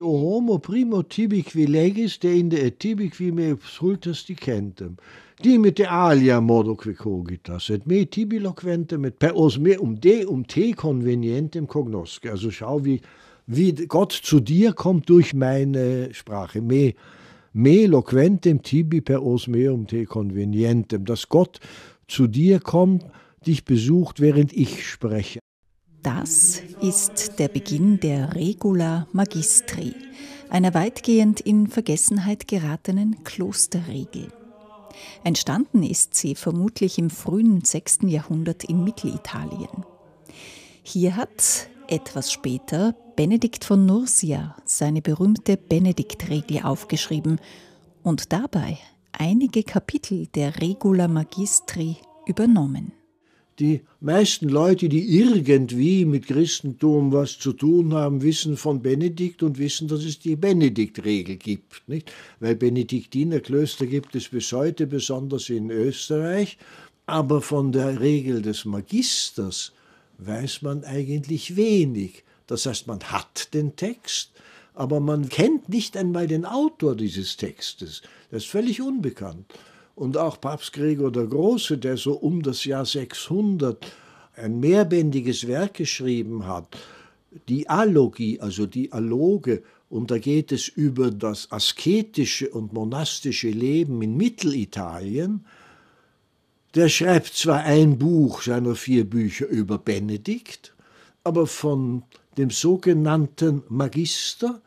homo primo tibi qui legis deinde et tibi qui me sultas dicentem. Dimite alia modo qui cogitas, et me tibi loquentem, et per os me um de um te convenientem cognosce. Also schau, wie, wie Gott zu dir kommt durch meine Sprache. Me, me loquentem tibi per os meum te convenientem. Dass Gott zu dir kommt, dich besucht, während ich spreche. Das ist der Beginn der Regula Magistri, einer weitgehend in Vergessenheit geratenen Klosterregel. Entstanden ist sie vermutlich im frühen 6. Jahrhundert in Mittelitalien. Hier hat etwas später Benedikt von Nursia seine berühmte Benediktregel aufgeschrieben und dabei einige Kapitel der Regula Magistri übernommen. Die meisten Leute, die irgendwie mit Christentum was zu tun haben, wissen von Benedikt und wissen, dass es die Benediktregel gibt. Nicht? Weil Benediktinerklöster gibt es bis heute, besonders in Österreich. Aber von der Regel des Magisters weiß man eigentlich wenig. Das heißt, man hat den Text, aber man kennt nicht einmal den Autor dieses Textes. Das ist völlig unbekannt. Und auch Papst Gregor der Große, der so um das Jahr 600 ein mehrbändiges Werk geschrieben hat, die Alogie, also die Aloge, und da geht es über das asketische und monastische Leben in Mittelitalien, der schreibt zwar ein Buch seiner vier Bücher über Benedikt, aber von dem sogenannten Magister,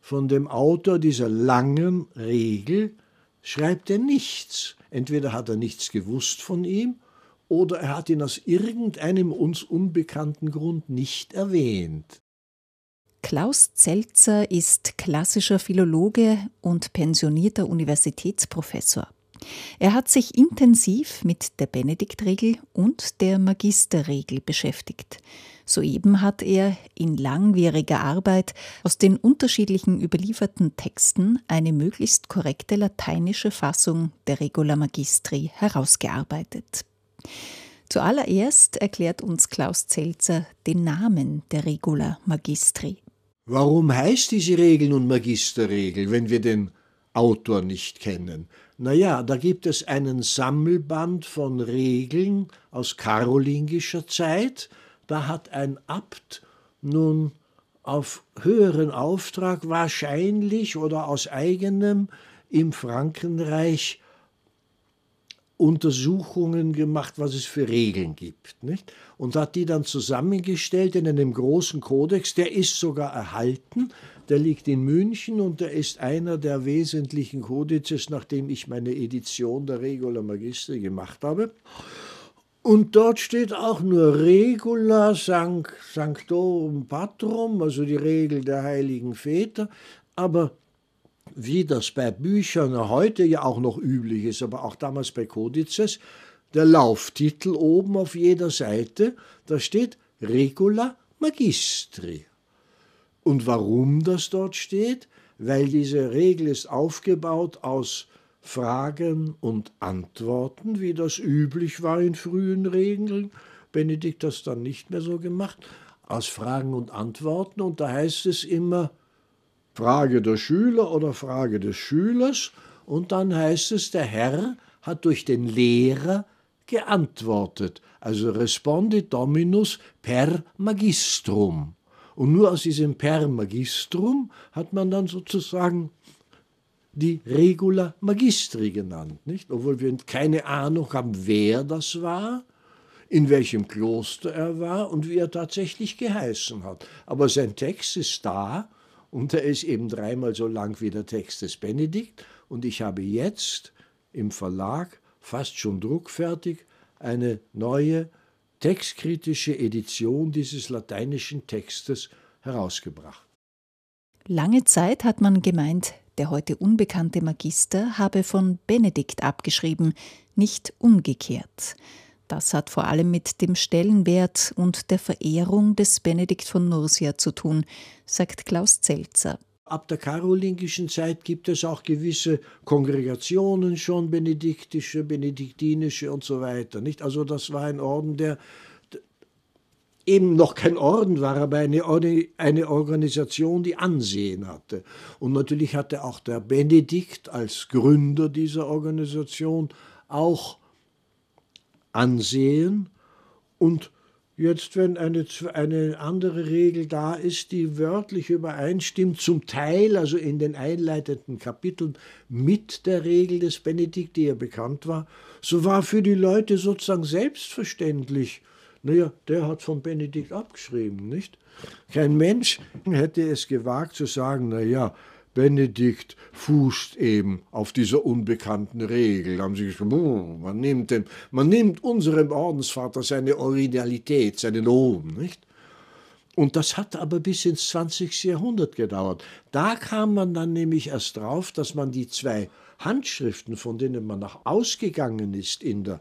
von dem Autor dieser langen Regel, schreibt er nichts. Entweder hat er nichts gewusst von ihm oder er hat ihn aus irgendeinem uns unbekannten Grund nicht erwähnt. Klaus Zelzer ist klassischer Philologe und pensionierter Universitätsprofessor. Er hat sich intensiv mit der Benediktregel und der Magisterregel beschäftigt. Soeben hat er in langwieriger Arbeit aus den unterschiedlichen überlieferten Texten eine möglichst korrekte lateinische Fassung der Regula Magistri herausgearbeitet. Zuallererst erklärt uns Klaus Zelzer den Namen der Regula Magistri. Warum heißt diese Regel nun Magisterregel, wenn wir den Autor nicht kennen? Naja, da gibt es einen Sammelband von Regeln aus karolingischer Zeit, da hat ein Abt nun auf höheren Auftrag wahrscheinlich oder aus eigenem im Frankenreich Untersuchungen gemacht, was es für Regeln gibt, nicht? Und hat die dann zusammengestellt in einem großen Kodex, der ist sogar erhalten, der liegt in München und der ist einer der wesentlichen Kodizes, nachdem ich meine Edition der Regula Magistri gemacht habe. Und dort steht auch nur Regula Sanctorum Patrum, also die Regel der heiligen Väter. Aber wie das bei Büchern heute ja auch noch üblich ist, aber auch damals bei Kodizes, der Lauftitel oben auf jeder Seite, da steht Regula Magistri. Und warum das dort steht? Weil diese Regel ist aufgebaut aus Fragen und Antworten, wie das üblich war in frühen Regeln. Benedikt hat das dann nicht mehr so gemacht, aus Fragen und Antworten. Und da heißt es immer Frage der Schüler oder Frage des Schülers. Und dann heißt es, der Herr hat durch den Lehrer geantwortet. Also respondit Dominus per Magistrum. Und nur aus diesem per Magistrum hat man dann sozusagen die Regula Magistri genannt, nicht? Obwohl wir keine Ahnung haben, wer das war, in welchem Kloster er war und wie er tatsächlich geheißen hat. Aber sein Text ist da und er ist eben dreimal so lang wie der Text des Benedikt und ich habe jetzt im Verlag fast schon druckfertig eine neue textkritische Edition dieses lateinischen Textes herausgebracht. Lange Zeit hat man gemeint, der heute unbekannte Magister habe von Benedikt abgeschrieben, nicht umgekehrt. Das hat vor allem mit dem Stellenwert und der Verehrung des Benedikt von Nursia zu tun, sagt Klaus Zelzer. Ab der karolingischen Zeit gibt es auch gewisse Kongregationen schon, benediktische, benediktinische und so weiter. Nicht? Also das war ein Orden, der eben noch kein Orden war, aber eine, eine Organisation, die Ansehen hatte. Und natürlich hatte auch der Benedikt als Gründer dieser Organisation auch Ansehen. Und jetzt, wenn eine, eine andere Regel da ist, die wörtlich übereinstimmt, zum Teil, also in den einleitenden Kapiteln, mit der Regel des Benedikt, die ja bekannt war, so war für die Leute sozusagen selbstverständlich, naja, der hat von Benedikt abgeschrieben, nicht? Kein Mensch hätte es gewagt zu sagen, naja, Benedikt fußt eben auf dieser unbekannten Regel. Da haben sie gesagt, man, nimmt den, man nimmt unserem Ordensvater seine Originalität, seinen Lohn, nicht? Und das hat aber bis ins 20. Jahrhundert gedauert. Da kam man dann nämlich erst drauf, dass man die zwei Handschriften, von denen man nach ausgegangen ist in der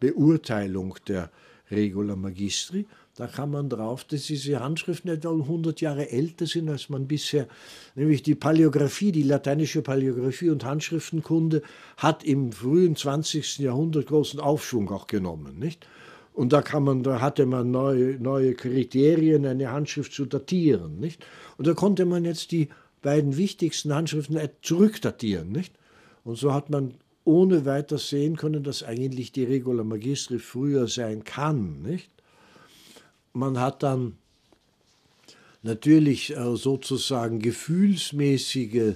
Beurteilung der Regula Magistri. Da kam man drauf, dass diese Handschriften etwa 100 Jahre älter sind, als man bisher, nämlich die Paläographie, die lateinische Paläographie und Handschriftenkunde hat im frühen 20. Jahrhundert großen Aufschwung auch genommen, nicht? Und da, kann man, da hatte man neue, neue Kriterien, eine Handschrift zu datieren. Nicht? Und da konnte man jetzt die beiden wichtigsten Handschriften zurückdatieren. Nicht? Und so hat man ohne weiter sehen können, dass eigentlich die Regula Magistri früher sein kann. Nicht? Man hat dann natürlich äh, sozusagen gefühlsmäßige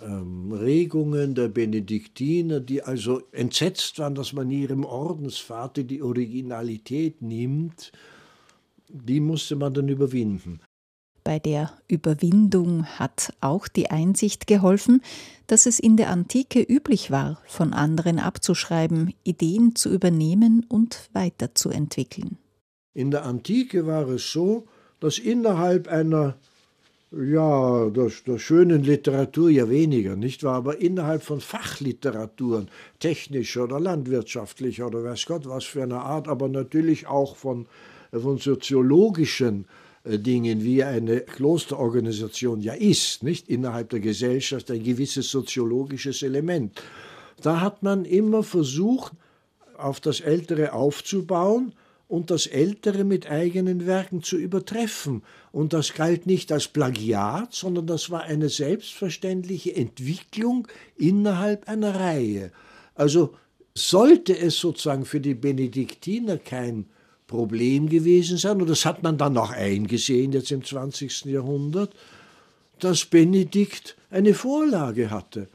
ähm, Regungen der Benediktiner, die also entsetzt waren, dass man ihrem Ordensvater die Originalität nimmt, die musste man dann überwinden. Bei der Überwindung hat auch die Einsicht geholfen, dass es in der Antike üblich war, von anderen abzuschreiben, Ideen zu übernehmen und weiterzuentwickeln. In der Antike war es so, dass innerhalb einer ja, der, der schönen Literatur ja weniger, nicht wahr? Aber innerhalb von Fachliteraturen, technischer oder landwirtschaftlicher oder weiß Gott was für eine Art, aber natürlich auch von, von soziologischen Dingen, wie eine Klosterorganisation ja ist, nicht innerhalb der Gesellschaft ein gewisses soziologisches Element. Da hat man immer versucht, auf das Ältere aufzubauen und das Ältere mit eigenen Werken zu übertreffen. Und das galt nicht als Plagiat, sondern das war eine selbstverständliche Entwicklung innerhalb einer Reihe. Also sollte es sozusagen für die Benediktiner kein Problem gewesen sein, und das hat man dann auch eingesehen jetzt im 20. Jahrhundert, dass Benedikt eine Vorlage hatte.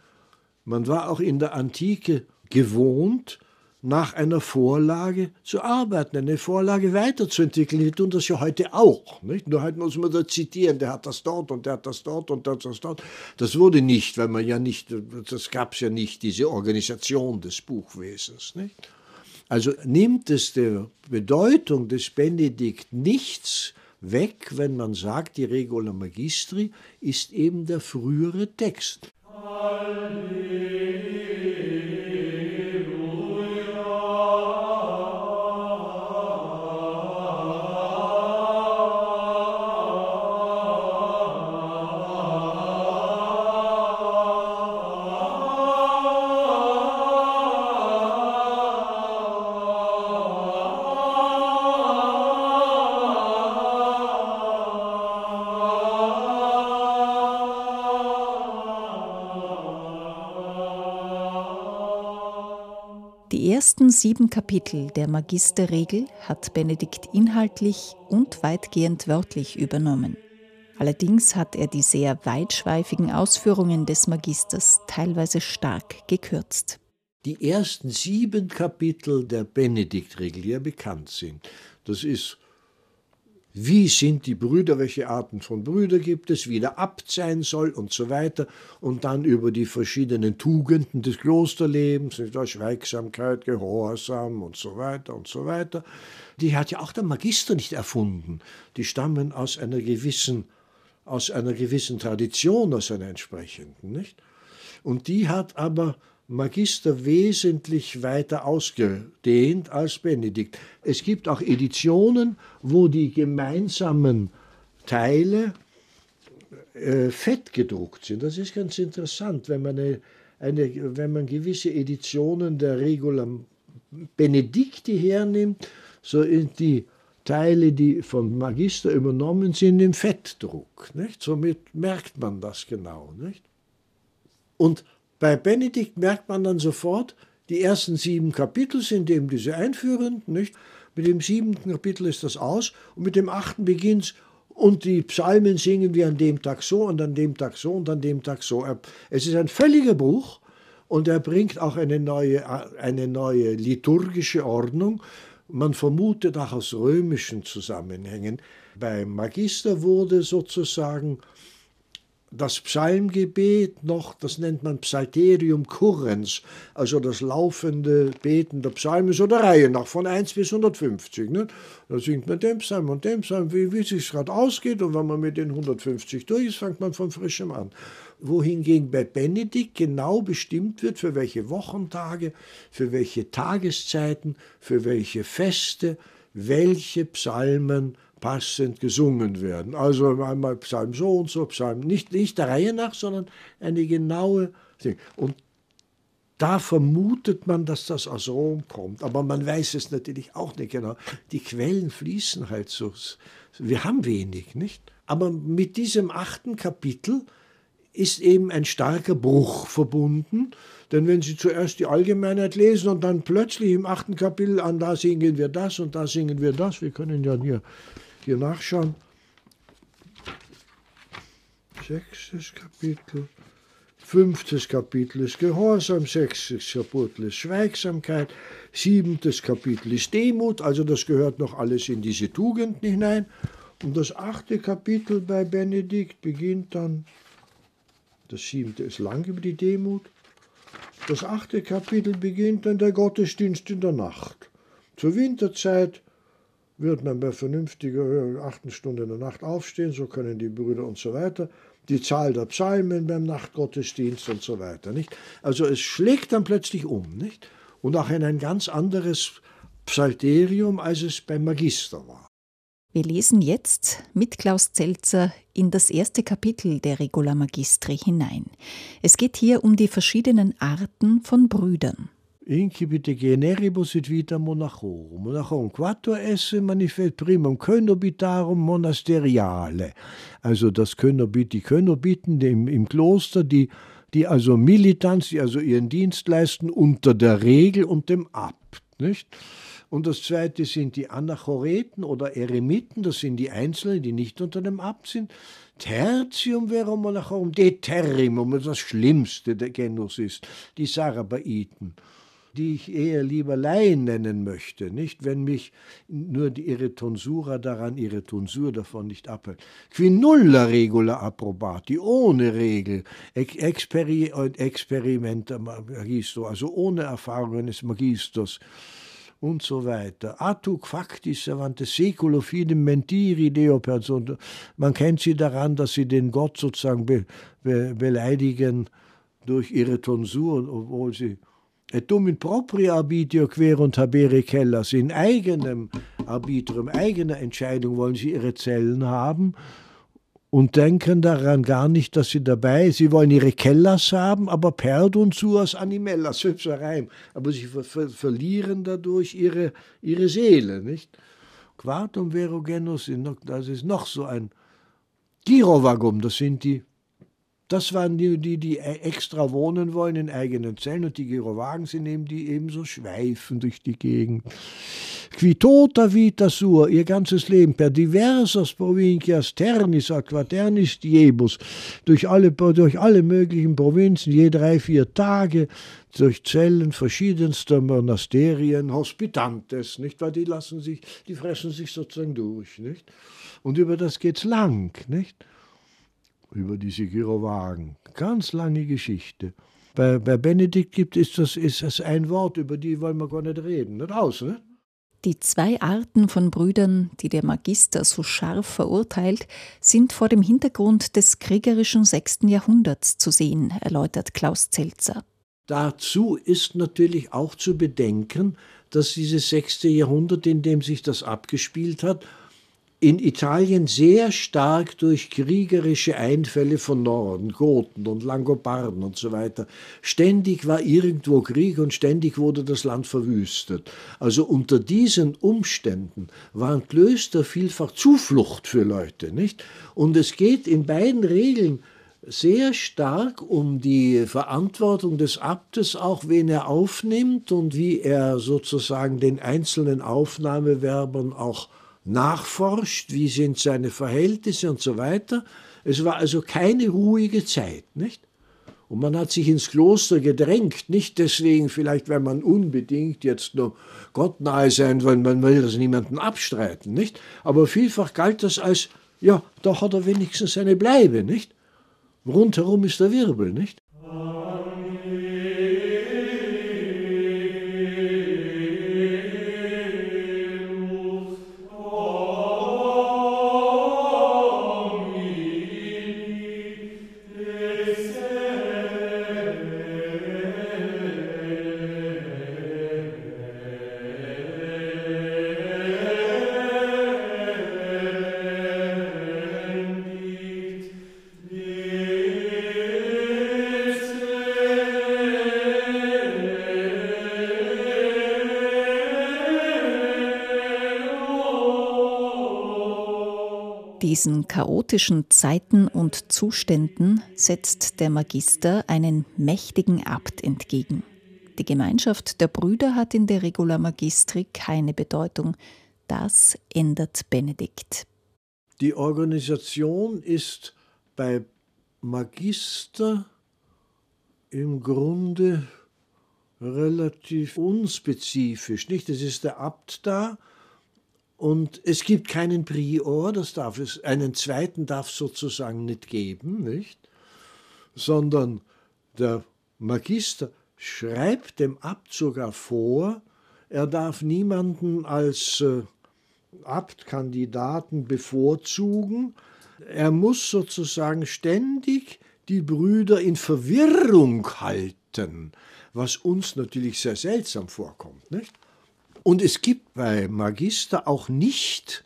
Man war auch in der Antike gewohnt, nach einer Vorlage zu arbeiten, eine Vorlage weiterzuentwickeln. Wir tun das ja heute auch. Nicht? Nur heute muss man da zitieren, der hat das dort und der hat das dort und der hat das dort. Das wurde nicht, weil man ja nicht, das gab es ja nicht, diese Organisation des Buchwesens. Nicht? Also nimmt es der Bedeutung des Benedikt nichts weg, wenn man sagt, die Regula Magistri ist eben der frühere Text. Halleluja. Ersten sieben Kapitel der Magisterregel hat Benedikt inhaltlich und weitgehend wörtlich übernommen. Allerdings hat er die sehr weitschweifigen Ausführungen des Magisters teilweise stark gekürzt. Die ersten sieben Kapitel der Benediktregel, die ja bekannt sind, das ist wie sind die Brüder, welche Arten von Brüder gibt es, wie der Abt sein soll und so weiter. Und dann über die verschiedenen Tugenden des Klosterlebens, Schweigsamkeit, Gehorsam und so weiter und so weiter. Die hat ja auch der Magister nicht erfunden. Die stammen aus einer gewissen, aus einer gewissen Tradition, aus einer entsprechenden, nicht? Und die hat aber Magister wesentlich weiter ausgedehnt als Benedikt. Es gibt auch Editionen, wo die gemeinsamen Teile äh, fett gedruckt sind. Das ist ganz interessant, wenn man, eine, eine, wenn man gewisse Editionen der Regula Benedikti hernimmt, so in die Teile, die von Magister übernommen sind, im Fettdruck. Nicht? Somit merkt man das genau. Nicht? Und bei Benedikt merkt man dann sofort, die ersten sieben Kapitel sind eben diese einführenden, nicht? Mit dem siebten Kapitel ist das aus und mit dem achten beginnt und die Psalmen singen wir an dem Tag so und an dem Tag so und an dem Tag so. Es ist ein völliger Bruch und er bringt auch eine neue, eine neue liturgische Ordnung. Man vermutet auch aus römischen Zusammenhängen. Beim Magister wurde sozusagen das Psalmgebet noch, das nennt man Psalterium currens, also das laufende Beten der Psalmen, so der Reihe nach, von 1 bis 150. Ne? Da singt man den Psalm und den Psalm, wie, wie es sich gerade ausgeht, und wenn man mit den 150 durch ist, fängt man von frischem an. Wohingegen bei Benedikt genau bestimmt wird, für welche Wochentage, für welche Tageszeiten, für welche Feste, welche Psalmen passend gesungen werden. Also einmal Psalm so und so, Psalm nicht, nicht der Reihe nach, sondern eine genaue. Und da vermutet man, dass das aus Rom kommt, aber man weiß es natürlich auch nicht genau. Die Quellen fließen halt so. Wir haben wenig, nicht? Aber mit diesem achten Kapitel ist eben ein starker Bruch verbunden. Denn wenn Sie zuerst die Allgemeinheit lesen und dann plötzlich im achten Kapitel an, da singen wir das und da singen wir das, wir können ja hier hier nachschauen. Sechstes Kapitel. Fünftes Kapitel ist Gehorsam, sechstes Kapitel ist Schweigsamkeit, siebentes Kapitel ist Demut, also das gehört noch alles in diese Tugenden hinein. Und das achte Kapitel bei Benedikt beginnt dann, das siebte ist lang über die Demut, das achte Kapitel beginnt dann der Gottesdienst in der Nacht. Zur Winterzeit wird man bei vernünftiger achten Stunde in der Nacht aufstehen, so können die Brüder und so weiter. Die Zahl der Psalmen beim Nachtgottesdienst und so weiter. Nicht? Also es schlägt dann plötzlich um. Nicht? Und auch in ein ganz anderes Psalterium, als es beim Magister war. Wir lesen jetzt mit Klaus Zelzer in das erste Kapitel der Regula Magistri hinein. Es geht hier um die verschiedenen Arten von Brüdern. Incipit generibus et vita monachorum. Monachorum quattuor esse manifest primum Könobitarum monasteriale. Also das Könobit, die Könobiten im, im Kloster, die, die also Militanz, die also ihren Dienst leisten unter der Regel und dem Abt. Nicht? Und das zweite sind die Anachoreten oder Eremiten, das sind die Einzelnen, die nicht unter dem Abt sind. Tertium verum monachorum deterrimum, das Schlimmste der Genus ist, die Sarabaiten die ich eher lieber Laien nennen möchte, nicht wenn mich nur die, ihre Tonsura daran, ihre Tonsur davon nicht abhält. Qui nulla regula approbati, ohne Regel, experi experimenta magisto, also ohne Erfahrungen des Magisters und so weiter. Atuk factis avante seculo fidem mentiri deo person. Man kennt sie daran, dass sie den Gott sozusagen be, be, beleidigen durch ihre Tonsur, obwohl sie et dum in propria arbitrio querunt habere cellas, in eigenem Arbitrum, eigener Entscheidung wollen sie ihre Zellen haben und denken daran gar nicht, dass sie dabei, sie wollen ihre Kellas haben, aber perdunt suas animellas, hübscher Reim, aber sie ver ver verlieren dadurch ihre, ihre Seele, nicht? Quartum verogenus, das ist noch so ein Girovagum, das sind die das waren die, die, die extra wohnen wollen in eigenen Zellen und die Girowagen sind eben die ebenso schweifen durch die Gegend. Qui tota vita sua, ihr ganzes Leben, per diversas provincias ternis a quaternis diebus, durch alle, durch alle möglichen Provinzen, je drei, vier Tage, durch Zellen verschiedenster Monasterien, Hospitantes, nicht? Weil die lassen sich, die fressen sich sozusagen durch, nicht? Und über das geht's lang, nicht? Über diese Girowagen. Ganz lange Geschichte. Bei, bei Benedikt gibt es das, ist das ein Wort, über die wollen wir gar nicht reden. Nicht aus, ne? Die zwei Arten von Brüdern, die der Magister so scharf verurteilt, sind vor dem Hintergrund des kriegerischen sechsten Jahrhunderts zu sehen, erläutert Klaus Zelzer. Dazu ist natürlich auch zu bedenken, dass dieses sechste Jahrhundert, in dem sich das abgespielt hat, in Italien sehr stark durch kriegerische Einfälle von Norden, Goten und Langobarden und so weiter. Ständig war irgendwo Krieg und ständig wurde das Land verwüstet. Also unter diesen Umständen waren Klöster vielfach Zuflucht für Leute, nicht? Und es geht in beiden Regeln sehr stark um die Verantwortung des Abtes, auch wen er aufnimmt und wie er sozusagen den einzelnen Aufnahmewerbern auch nachforscht, wie sind seine Verhältnisse und so weiter. Es war also keine ruhige Zeit, nicht? Und man hat sich ins Kloster gedrängt, nicht deswegen vielleicht, weil man unbedingt jetzt nur Gott nahe sein will, man will das niemanden abstreiten, nicht? Aber vielfach galt das als, ja, da hat er wenigstens seine Bleibe, nicht? Rundherum ist der Wirbel, nicht? Diesen chaotischen Zeiten und Zuständen setzt der Magister einen mächtigen Abt entgegen. Die Gemeinschaft der Brüder hat in der Regula Magistri keine Bedeutung. Das ändert Benedikt. Die Organisation ist bei Magister im Grunde relativ unspezifisch. Nicht? Es ist der Abt da, und es gibt keinen Prior, das darf es, einen zweiten darf es sozusagen nicht geben, nicht? Sondern der Magister schreibt dem Abt sogar vor, er darf niemanden als äh, Abtkandidaten bevorzugen. Er muss sozusagen ständig die Brüder in Verwirrung halten, was uns natürlich sehr seltsam vorkommt. Nicht? Und es gibt bei Magister auch nicht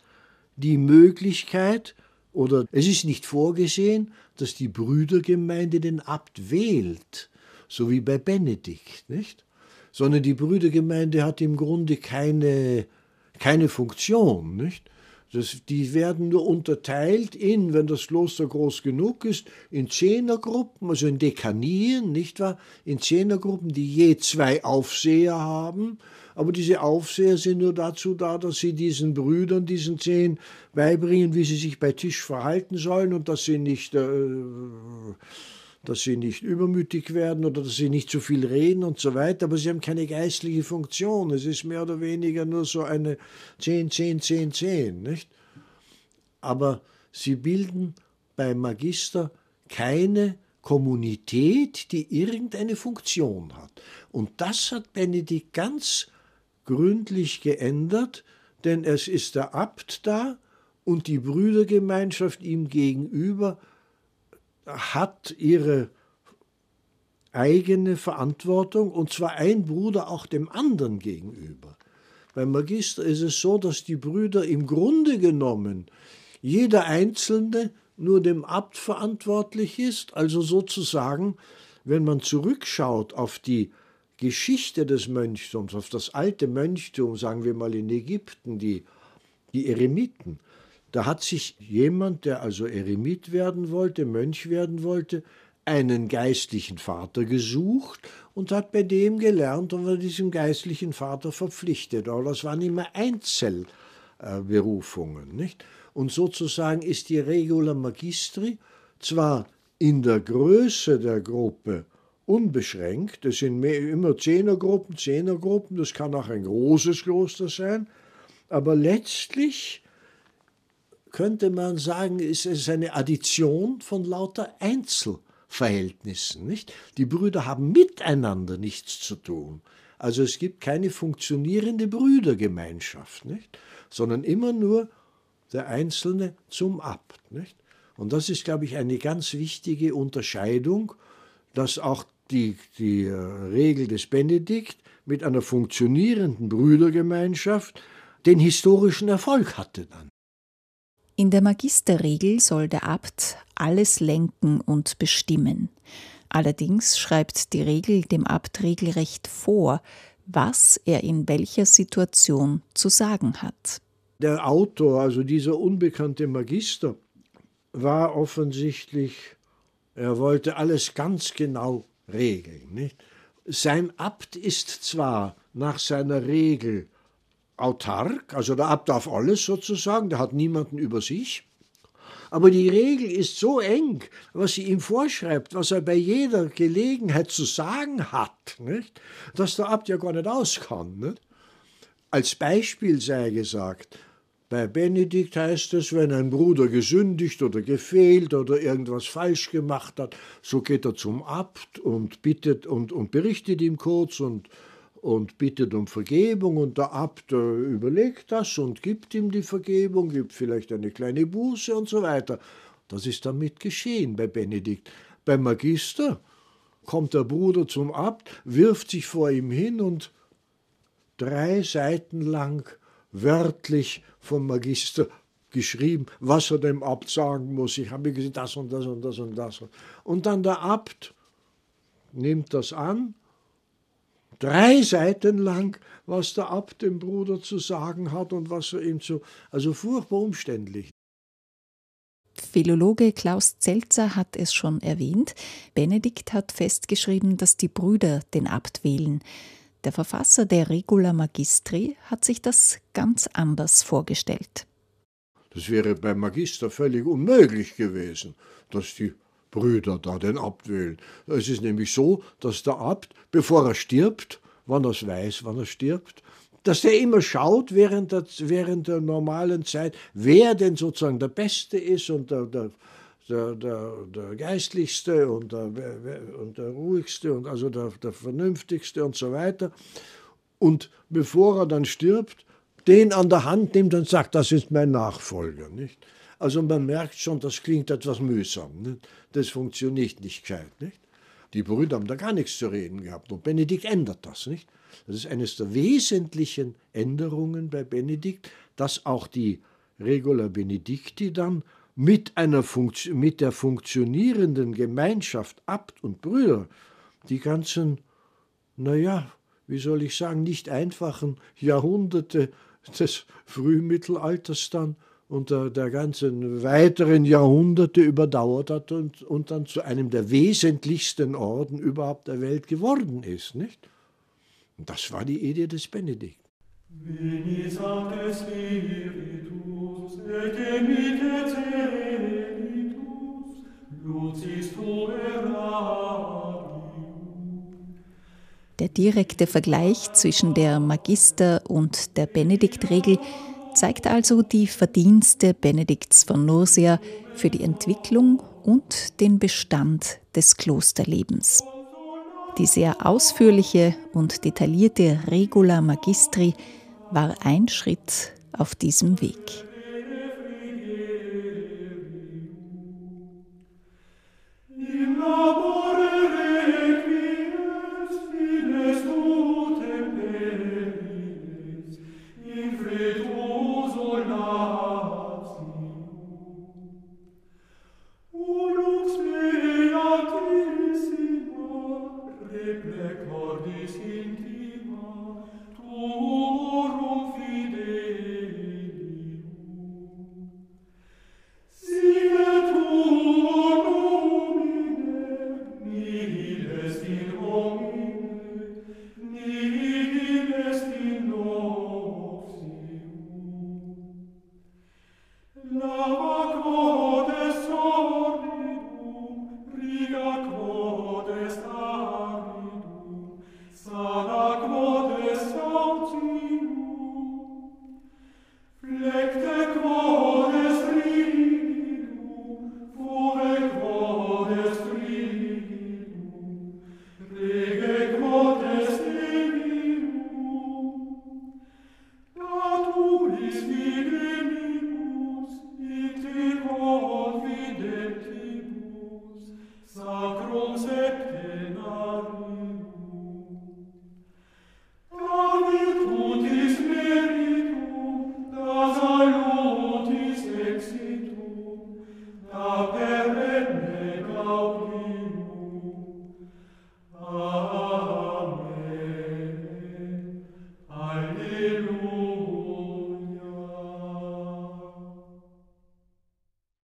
die Möglichkeit, oder es ist nicht vorgesehen, dass die Brüdergemeinde den Abt wählt, so wie bei Benedikt, nicht? Sondern die Brüdergemeinde hat im Grunde keine, keine Funktion, nicht? Das, die werden nur unterteilt in, wenn das Kloster groß genug ist, in Zehnergruppen, also in Dekanien, nicht wahr? In Zehnergruppen, die je zwei Aufseher haben aber diese Aufseher sind nur dazu da, dass sie diesen Brüdern, diesen zehn, beibringen, wie sie sich bei Tisch verhalten sollen und dass sie nicht, äh, dass sie nicht übermütig werden oder dass sie nicht zu viel reden und so weiter. Aber sie haben keine geistliche Funktion. Es ist mehr oder weniger nur so eine 10, 10, 10, 10, nicht? Aber sie bilden beim Magister keine Kommunität, die irgendeine Funktion hat. Und das hat Benedikt ganz gründlich geändert, denn es ist der Abt da und die Brüdergemeinschaft ihm gegenüber hat ihre eigene Verantwortung und zwar ein Bruder auch dem anderen gegenüber. Beim Magister ist es so, dass die Brüder im Grunde genommen jeder Einzelne nur dem Abt verantwortlich ist, also sozusagen, wenn man zurückschaut auf die Geschichte des Mönchtums, auf das alte Mönchtum, sagen wir mal in Ägypten, die, die Eremiten, da hat sich jemand, der also Eremit werden wollte, Mönch werden wollte, einen geistlichen Vater gesucht und hat bei dem gelernt und war diesem geistlichen Vater verpflichtet. Aber das waren immer Einzelberufungen. Nicht? Und sozusagen ist die Regula Magistri zwar in der Größe der Gruppe unbeschränkt. Das sind mehr, immer Zehnergruppen, Zehnergruppen, das kann auch ein großes Kloster sein. Aber letztlich könnte man sagen, ist es eine Addition von lauter Einzelverhältnissen. Nicht? Die Brüder haben miteinander nichts zu tun. Also es gibt keine funktionierende Brüdergemeinschaft, nicht? sondern immer nur der Einzelne zum Abt. Nicht? Und das ist, glaube ich, eine ganz wichtige Unterscheidung, dass auch die, die äh, Regel des Benedikt mit einer funktionierenden Brüdergemeinschaft den historischen Erfolg hatte dann. In der Magisterregel soll der Abt alles lenken und bestimmen. Allerdings schreibt die Regel dem Abt regelrecht vor, was er in welcher Situation zu sagen hat. Der Autor, also dieser unbekannte Magister, war offensichtlich, er wollte alles ganz genau regeln. Nicht? Sein Abt ist zwar nach seiner Regel autark, also der Abt darf alles sozusagen, der hat niemanden über sich, aber die Regel ist so eng, was sie ihm vorschreibt, was er bei jeder Gelegenheit zu sagen hat, nicht? dass der Abt ja gar nicht aus kann. Nicht? Als Beispiel sei gesagt, bei Benedikt heißt es, wenn ein Bruder gesündigt oder gefehlt oder irgendwas falsch gemacht hat, so geht er zum Abt und bittet und, und berichtet ihm kurz und und bittet um Vergebung und der Abt überlegt das und gibt ihm die Vergebung, gibt vielleicht eine kleine Buße und so weiter. Das ist damit geschehen bei Benedikt. Beim Magister kommt der Bruder zum Abt, wirft sich vor ihm hin und drei Seiten lang wörtlich vom Magister geschrieben, was er dem Abt sagen muss. Ich habe gesagt, das und das und das und das. Und dann der Abt nimmt das an drei Seiten lang, was der Abt dem Bruder zu sagen hat und was er ihm zu. Also furchtbar umständlich. Philologe Klaus Zelzer hat es schon erwähnt. Benedikt hat festgeschrieben, dass die Brüder den Abt wählen. Der Verfasser der Regula Magistri hat sich das ganz anders vorgestellt. Das wäre beim Magister völlig unmöglich gewesen, dass die Brüder da den Abt wählen. Es ist nämlich so, dass der Abt, bevor er stirbt, wann er es weiß, wann er stirbt, dass der immer schaut während der, während der normalen Zeit, wer denn sozusagen der Beste ist und der, der, der, der, der Geistlichste und der, und der Ruhigste und also der, der Vernünftigste und so weiter. Und bevor er dann stirbt, den an der Hand nimmt und sagt, das ist mein Nachfolger. Nicht? Also man merkt schon, das klingt etwas mühsam. Nicht? Das funktioniert nicht gescheit. Nicht? Die Brüder haben da gar nichts zu reden gehabt. Und Benedikt ändert das. nicht. Das ist eines der wesentlichen Änderungen bei Benedikt, dass auch die Regula Benedicti dann mit, einer Funktion, mit der funktionierenden Gemeinschaft Abt und Brüder die ganzen, naja, wie soll ich sagen, nicht einfachen Jahrhunderte des Frühmittelalters dann unter der ganzen weiteren Jahrhunderte überdauert hat und, und dann zu einem der wesentlichsten Orden überhaupt der Welt geworden ist. Nicht? Und das war die Idee des Benedikt. Veni sancte Spiritus, et emite celitus, lucis Der direkte Vergleich zwischen der Magister- und der Benediktregel zeigt also die Verdienste Benedikts von Nursia für die Entwicklung und den Bestand des Klosterlebens. Die sehr ausführliche und detaillierte Regula Magistri war ein Schritt auf diesem Weg. Im